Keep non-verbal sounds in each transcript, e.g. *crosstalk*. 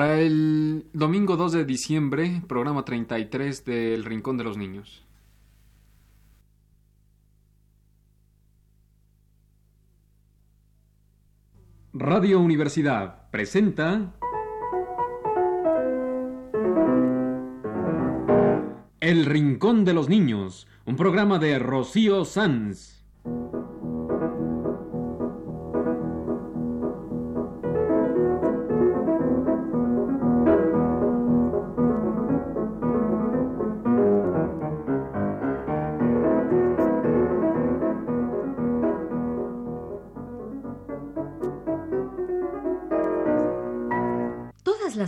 Para el domingo 2 de diciembre, programa 33 del Rincón de los Niños. Radio Universidad presenta El Rincón de los Niños, un programa de Rocío Sanz.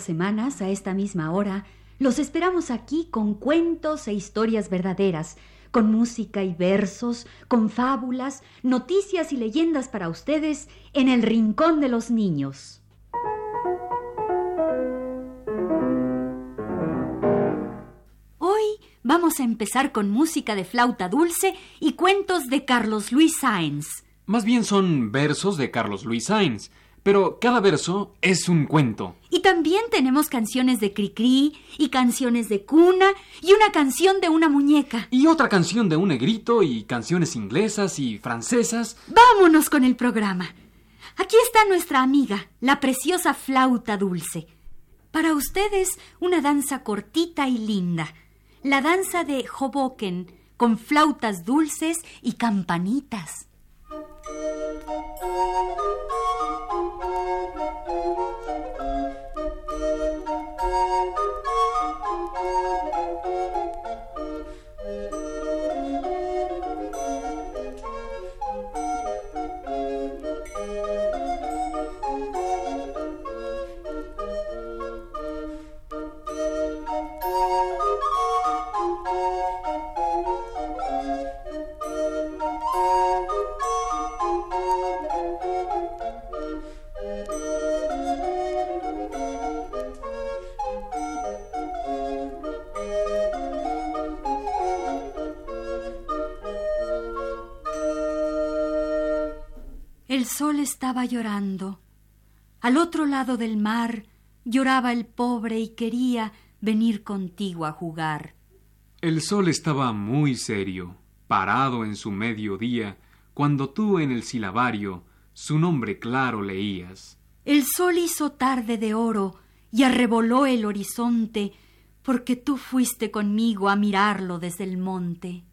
Semanas, a esta misma hora, los esperamos aquí con cuentos e historias verdaderas, con música y versos, con fábulas, noticias y leyendas para ustedes en el Rincón de los Niños. Hoy vamos a empezar con música de flauta dulce y cuentos de Carlos Luis Sáenz. Más bien son versos de Carlos Luis Sainz, pero cada verso es un cuento. Y también tenemos canciones de Cricri y canciones de cuna y una canción de una muñeca. Y otra canción de un negrito y canciones inglesas y francesas. Vámonos con el programa. Aquí está nuestra amiga, la preciosa flauta dulce. Para ustedes, una danza cortita y linda. La danza de Hoboken, con flautas dulces y campanitas. Estaba llorando. Al otro lado del mar lloraba el pobre y quería venir contigo a jugar. El sol estaba muy serio, parado en su mediodía, cuando tú en el silabario su nombre claro leías. El sol hizo tarde de oro y arreboló el horizonte, porque tú fuiste conmigo a mirarlo desde el monte.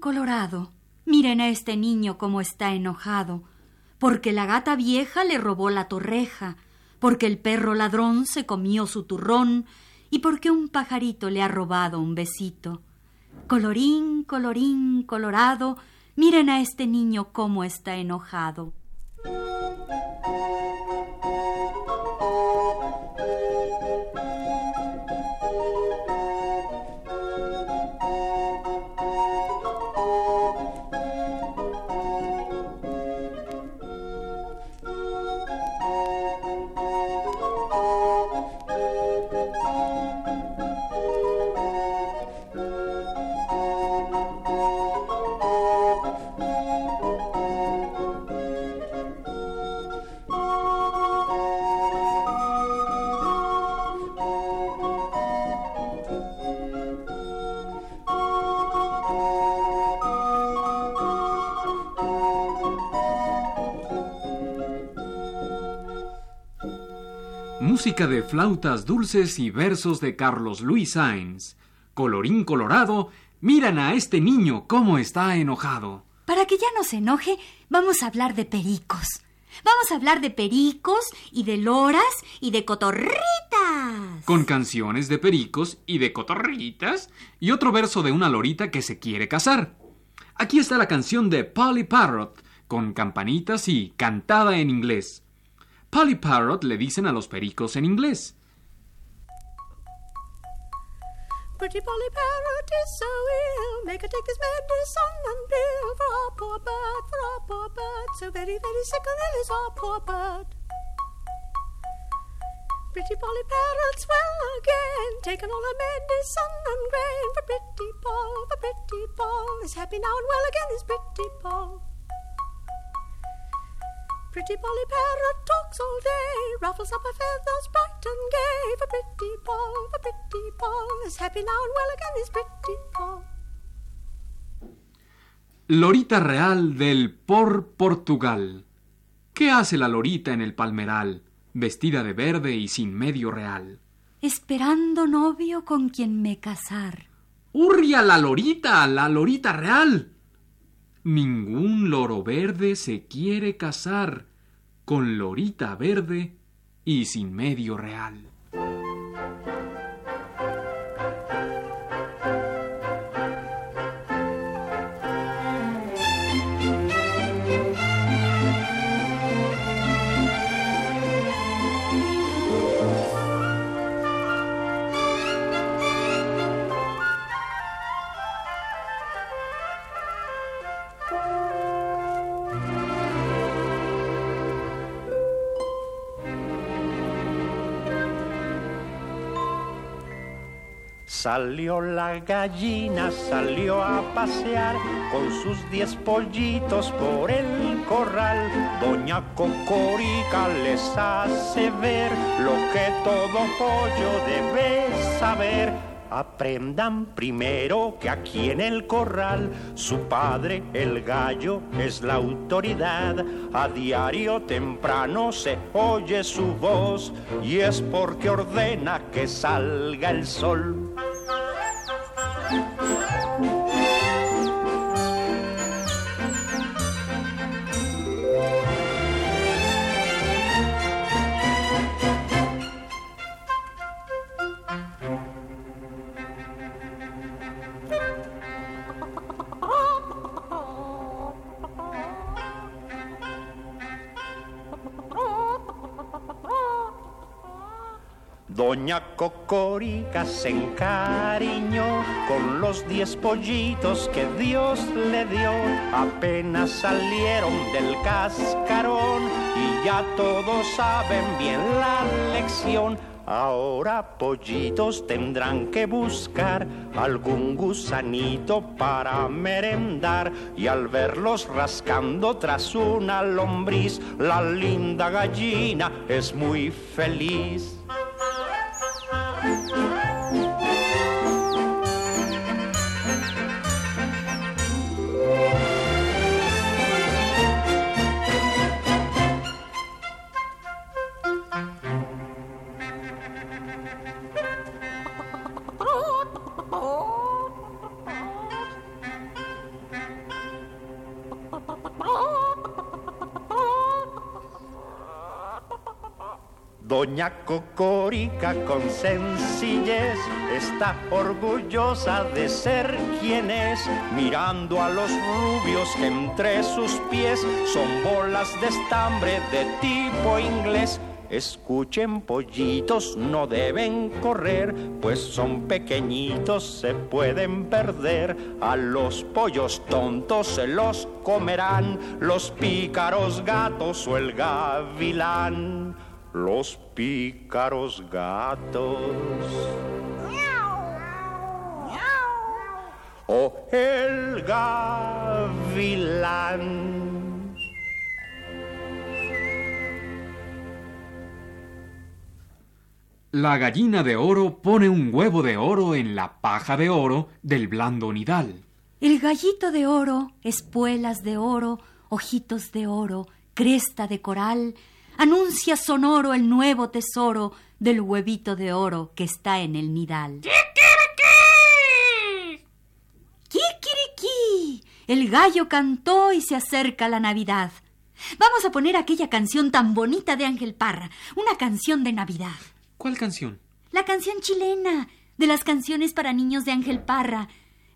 Colorado, miren a este niño cómo está enojado, porque la gata vieja le robó la torreja, porque el perro ladrón se comió su turrón. Y porque un pajarito le ha robado un besito. Colorín, colorín colorado, miren a este niño cómo está enojado. Música de flautas dulces y versos de Carlos Luis Sainz. Colorín colorado, miran a este niño cómo está enojado. Para que ya no se enoje, vamos a hablar de pericos. Vamos a hablar de pericos y de loras y de cotorritas. Con canciones de pericos y de cotorritas y otro verso de una lorita que se quiere casar. Aquí está la canción de Polly Parrot, con campanitas y cantada en inglés. Polly Parrot le dicen a los pericos en inglés. Pretty Polly Parrot is so ill, make her take this medicine and pill for our poor bird, for our poor bird, so very, very sick and ill is our poor bird. Pretty Polly Parrot's well again, taken all her medicine and grain for Pretty Paul, for Pretty Paul is happy now and well again is Pretty Paul. Pretty Polly Parrot talks all day, ruffles up her feathers bright and gay. For Pretty Paul, for Pretty Paul is happy now and well again is Pretty Paul. Lorita real del Por Portugal. ¿Qué hace la lorita en el palmeral, vestida de verde y sin medio real? Esperando novio con quien me casar. ¡Hurria la lorita, la lorita real! Ningún loro verde se quiere casar con lorita verde y sin medio real. Salió la gallina, salió a pasear con sus diez pollitos por el corral. Doña Cocorica les hace ver lo que todo pollo debe saber. Aprendan primero que aquí en el corral su padre, el gallo, es la autoridad. A diario temprano se oye su voz y es porque ordena que salga el sol. Cocorica se encariñó con los diez pollitos que Dios le dio. Apenas salieron del cascarón y ya todos saben bien la lección. Ahora pollitos tendrán que buscar algún gusanito para merendar y al verlos rascando tras una lombriz, la linda gallina es muy feliz. Doña Cocorica con sencillez está orgullosa de ser quien es, mirando a los rubios entre sus pies son bolas de estambre de tipo inglés. Escuchen pollitos, no deben correr, pues son pequeñitos, se pueden perder. A los pollos tontos se los comerán los pícaros gatos o el gavilán los pícaros gatos. O el gavilán. La gallina de oro pone un huevo de oro en la paja de oro del blando nidal. El gallito de oro, espuelas de oro, ojitos de oro, cresta de coral, anuncia sonoro el nuevo tesoro del huevito de oro que está en el nidal. ¡Kikiriki! El gallo cantó y se acerca la Navidad. Vamos a poner aquella canción tan bonita de Ángel Parra, una canción de Navidad. ¿Cuál canción? La canción chilena, de las canciones para niños de Ángel Parra.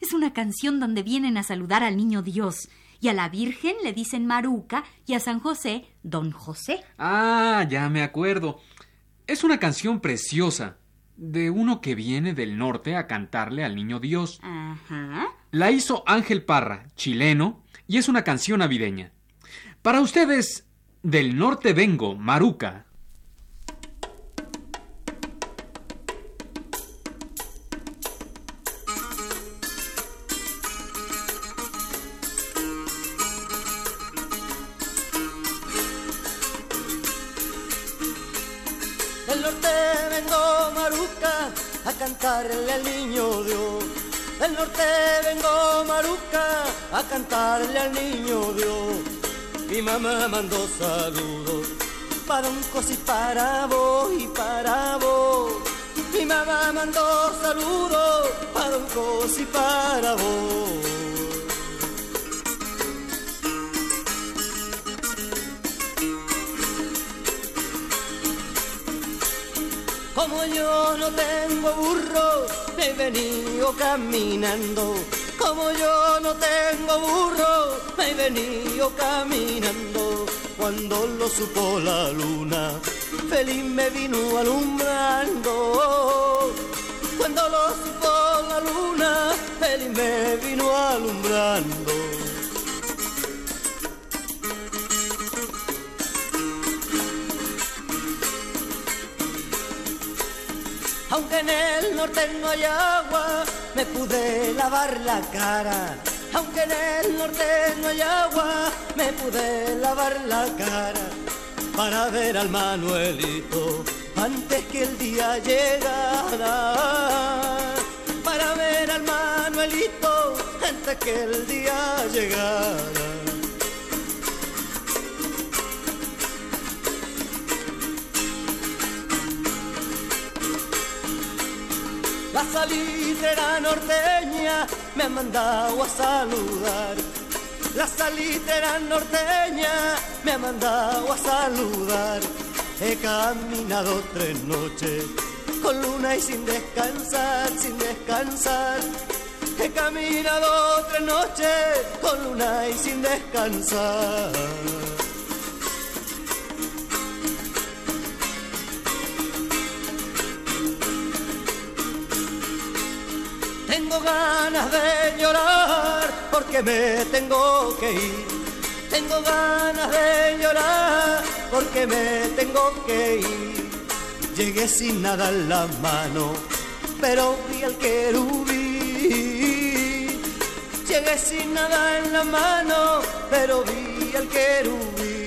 Es una canción donde vienen a saludar al niño Dios. Y a la Virgen le dicen Maruca y a San José Don José. Ah, ya me acuerdo. Es una canción preciosa, de uno que viene del norte a cantarle al niño Dios. Ajá. La hizo Ángel Parra, chileno, y es una canción navideña. Para ustedes, del norte vengo, Maruca. Saludos para un cos y para vos y para vos. Mi mamá mandó saludos para un cos y para vos. Como yo no tengo burro, he venido caminando. Como yo no tengo burro, me he venido caminando. Cuando lo supo la luna, feliz me vino alumbrando. Cuando lo supo la luna, feliz me vino alumbrando. Aunque en el norte no hay agua, me pude lavar la cara. Aunque en el norte no hay agua, me pude lavar la cara. Para ver al Manuelito antes que el día llegara. Para ver al Manuelito antes que el día llegara. La salitera norteña me ha mandado a saludar. La salitera norteña me ha mandado a saludar. He caminado tres noches con luna y sin descansar, sin descansar. He caminado tres noches con luna y sin descansar. Ganas de llorar porque me tengo que ir. Tengo ganas de llorar porque me tengo que ir. Llegué sin nada en la mano, pero vi al querubín. Llegué sin nada en la mano, pero vi al querubín.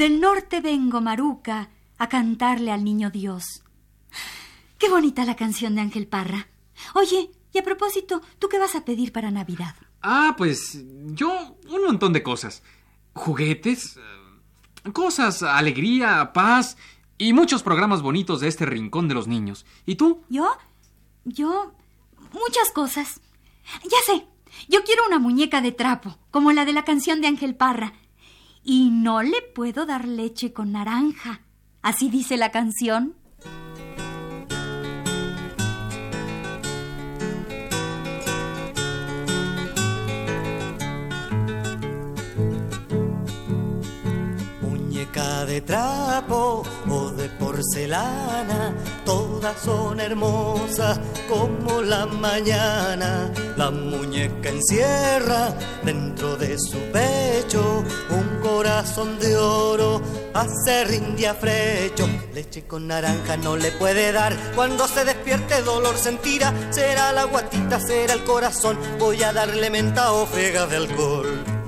Del norte vengo, Maruca, a cantarle al niño Dios. Qué bonita la canción de Ángel Parra. Oye, y a propósito, ¿tú qué vas a pedir para Navidad? Ah, pues yo un montón de cosas. Juguetes, eh, cosas, alegría, paz y muchos programas bonitos de este rincón de los niños. ¿Y tú? ¿Yo? Yo... muchas cosas. Ya sé, yo quiero una muñeca de trapo, como la de la canción de Ángel Parra. Y no le puedo dar leche con naranja. Así dice la canción. Muñeca de trapo o de porcelana, todas son hermosas como la mañana. La muñeca encierra dentro de su pecho un corazón de oro, hace rindia frecho. Leche con naranja no le puede dar, cuando se despierte dolor sentirá. Será la guatita, será el corazón, voy a darle menta o frega de alcohol.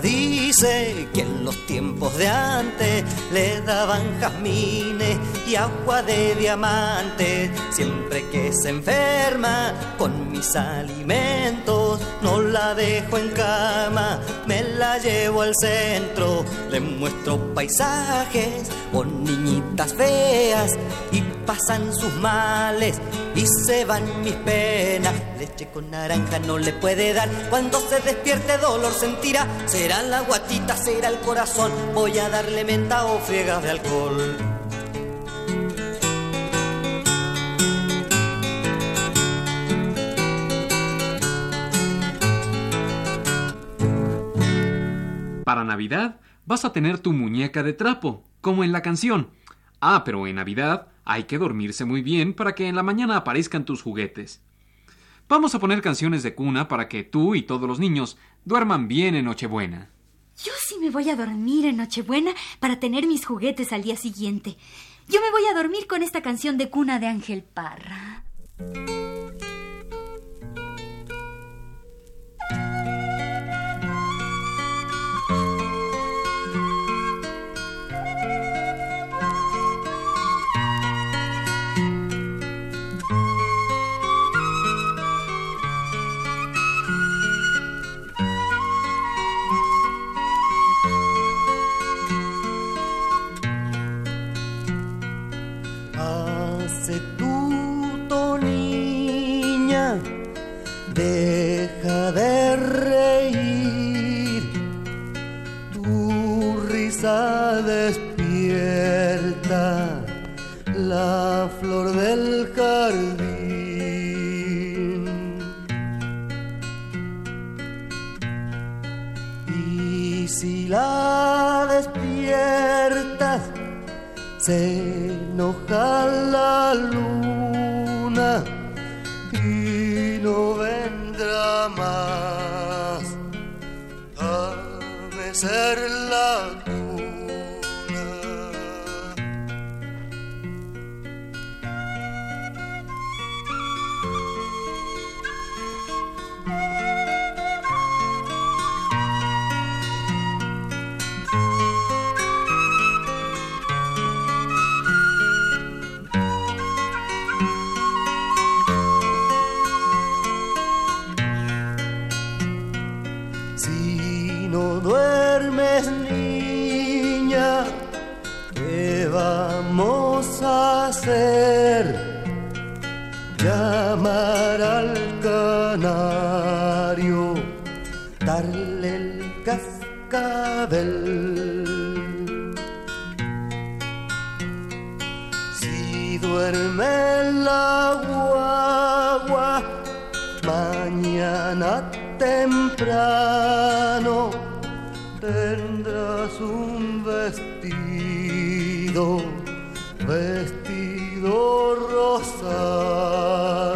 Dice que en los tiempos de antes le daban jazmines y agua de diamante. Siempre que se enferma con mis alimentos, no la dejo en cama, me la llevo al centro. Le muestro paisajes o niñitas feas y pasan sus males y se van mis penas. Leche con naranja no le puede dar. Cuando se despierte dolor sentirá. Será la guatita, será el corazón. Voy a darle menta o friegas de alcohol. Para Navidad vas a tener tu muñeca de trapo, como en la canción. Ah, pero en Navidad hay que dormirse muy bien para que en la mañana aparezcan tus juguetes. Vamos a poner canciones de cuna para que tú y todos los niños duerman bien en Nochebuena. Yo sí me voy a dormir en Nochebuena para tener mis juguetes al día siguiente. Yo me voy a dormir con esta canción de cuna de Ángel Parra. Temprano tendrás un vestido, vestido rosado.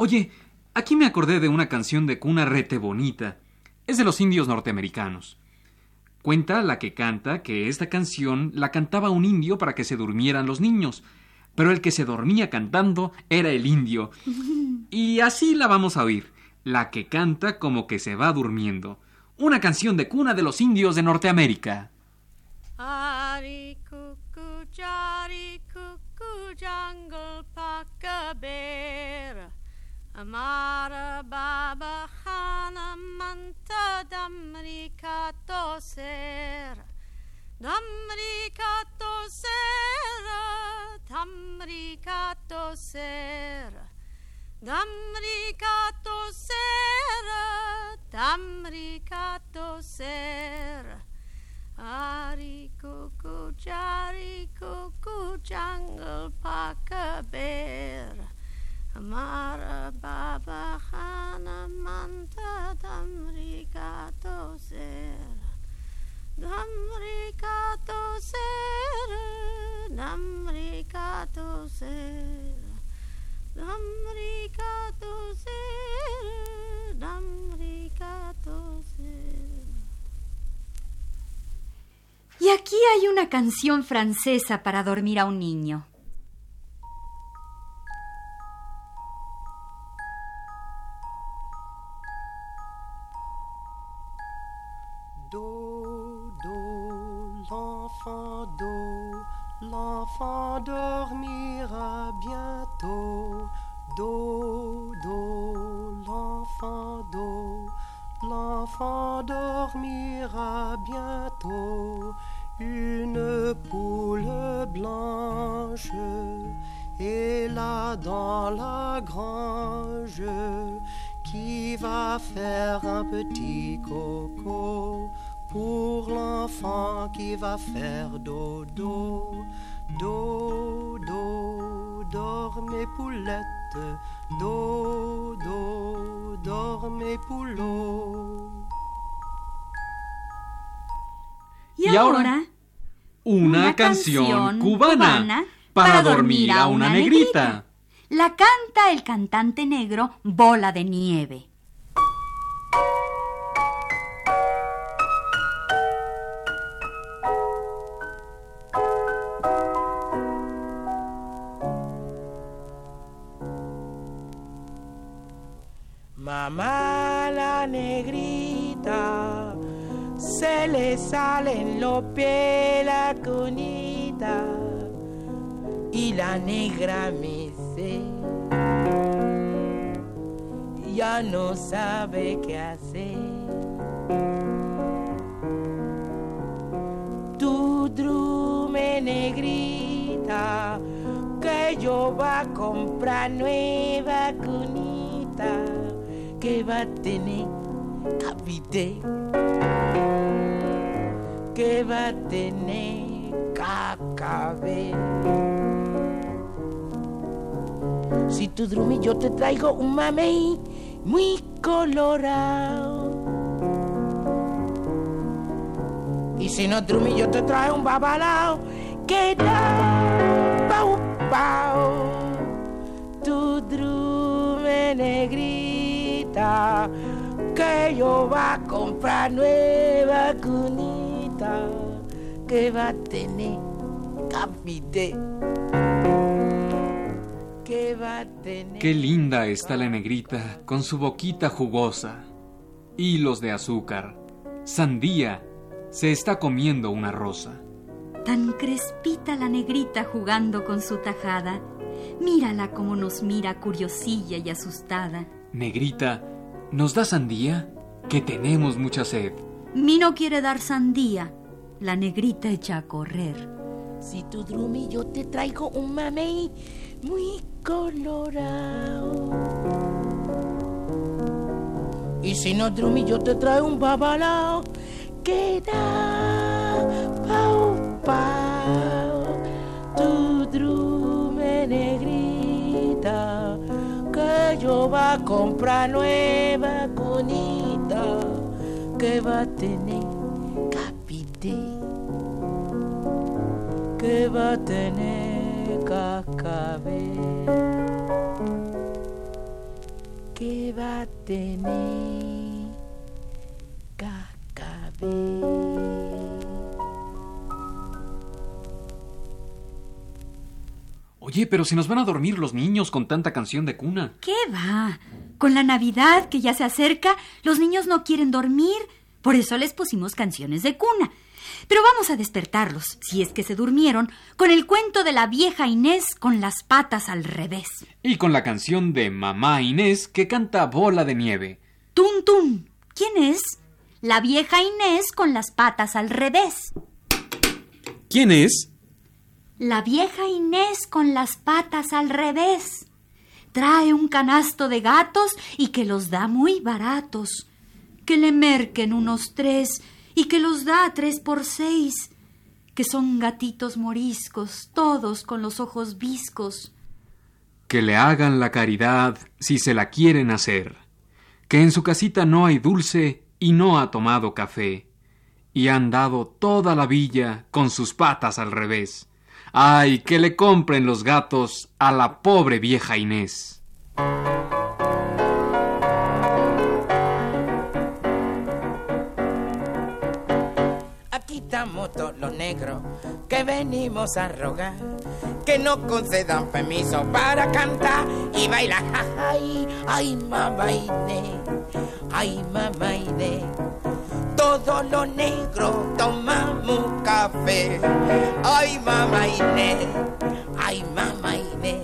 Oye, aquí me acordé de una canción de cuna rete bonita. Es de los indios norteamericanos. Cuenta la que canta que esta canción la cantaba un indio para que se durmieran los niños, pero el que se dormía cantando era el indio. *laughs* Y así la vamos a oír, la que canta como que se va durmiendo. Una canción de cuna de los indios de Norteamérica. Amara Baba Hana Manta Damrika Tosera Damrika Tosera Damrika Tosera Damrika Tosera Damrika Tosera Ari cuckoo, jari kuku, jungle packer bear. Amar Baba Hana Manta Damrikato Sera Damrikato Sera Damrikato Sera Damrikato Sera Damrikato Sera Y aquí hay una canción francesa para dormir a un niño. Faire un petit coco pour l'enfant qui va faire dodo. Dodo, dormez poulette, dodo, dormez poulot. Y, Y ahora, Una, canción, cubana, para dormir a una negrita. La canta el cantante negro Bola de Nieve. La negrita, se le salen los pies la cunita y la negra me dice, ya no sabe qué hacer. Tu drume negrita, que yo va a comprar nueva cunita que va a tener capite, que va a tener cacabé. Si tu drumi yo te traigo un mamey muy colorado. Y si no drumi yo te traigo un babalao que da pau pau. Tu drume que yo va a comprar nueva cunita que va a tener capite que va a tener Qué linda está la negrita con su boquita jugosa. Hilos de azúcar. Sandía. Se está comiendo una rosa. Tan crespita la negrita jugando con su tajada. Mírala como nos mira curiosilla y asustada. Negrita, ¿nos da sandía? Que tenemos mucha sed. Mi no quiere dar sandía. La negrita echa a correr. Si tu drumi yo te traigo un mamey muy colorado. Y si no drumi yo te traigo un babalao que da a comprar nueva cunita que va a tener capite que va a tener cacabé, que va a tener cacabé. Oye, pero si nos van a dormir los niños con tanta canción de cuna. ¿Qué va? Con la Navidad que ya se acerca, los niños no quieren dormir. Por eso les pusimos canciones de cuna. Pero vamos a despertarlos, si es que se durmieron, con el cuento de la vieja Inés con las patas al revés. Y con la canción de Mamá Inés que canta Bola de Nieve. Tun tun. ¿Quién es? La vieja Inés con las patas al revés. ¿Quién es? La vieja Inés con las patas al revés. Trae un canasto de gatos y que los da muy baratos. Que le merquen unos tres y que los da tres por seis. Que son gatitos moriscos, todos con los ojos viscos. Que le hagan la caridad si se la quieren hacer. Que en su casita no hay dulce y no ha tomado café. Y han dado toda la villa con sus patas al revés. Ay, que le compren los gatos a la pobre vieja Inés. Aquí estamos todos los negros que venimos a rogar que nos concedan permiso para cantar y bailar. Ay, ay, mamá Inés, ay, mamá Inés. Todos los negros tomamos café. Ay, mamá Inés, ay, mamá Inés.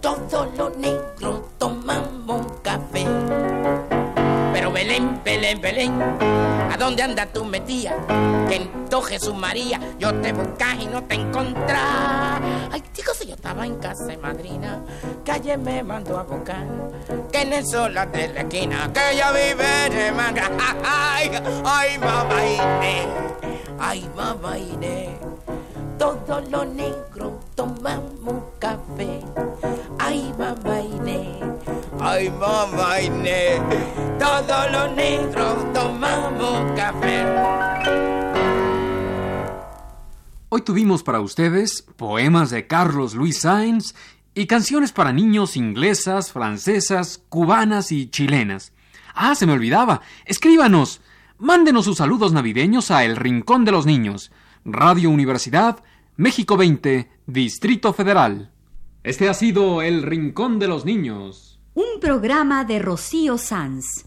Todos los negros tomamos café. Pero Belén, Belén, Belén, ¿a dónde anda tu metía? Que en Jesús María yo te buscas y no te encontrás. Ay, estaba en casa de madrina, que ayer me mandó a buscar, que en el sol de la esquina, que ella vive de manga. *laughs* Ay, ay, mamá ay, mamá Inés. Todos los negros tomamos café. Ay, mamá Inés. Ay, mamá Inés. Todos los negros tomamos café. Hoy tuvimos para ustedes poemas de Carlos Luis Sainz y canciones para niños inglesas, francesas, cubanas y chilenas. Ah, se me olvidaba. Escríbanos. Mándenos sus saludos navideños a El Rincón de los Niños. Radio Universidad, México 20, Distrito Federal. Este ha sido El Rincón de los Niños. Un programa de Rocío Sanz.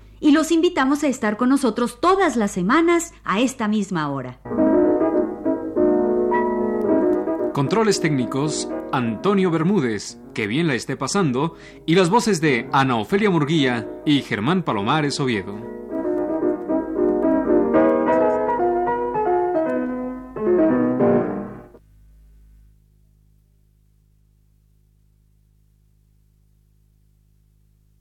y los invitamos a estar con nosotros todas las semanas a esta misma hora. Controles técnicos, Antonio Bermúdez, que bien la esté pasando, y las voces de Ana Ofelia Murguía y Germán Palomares Oviedo.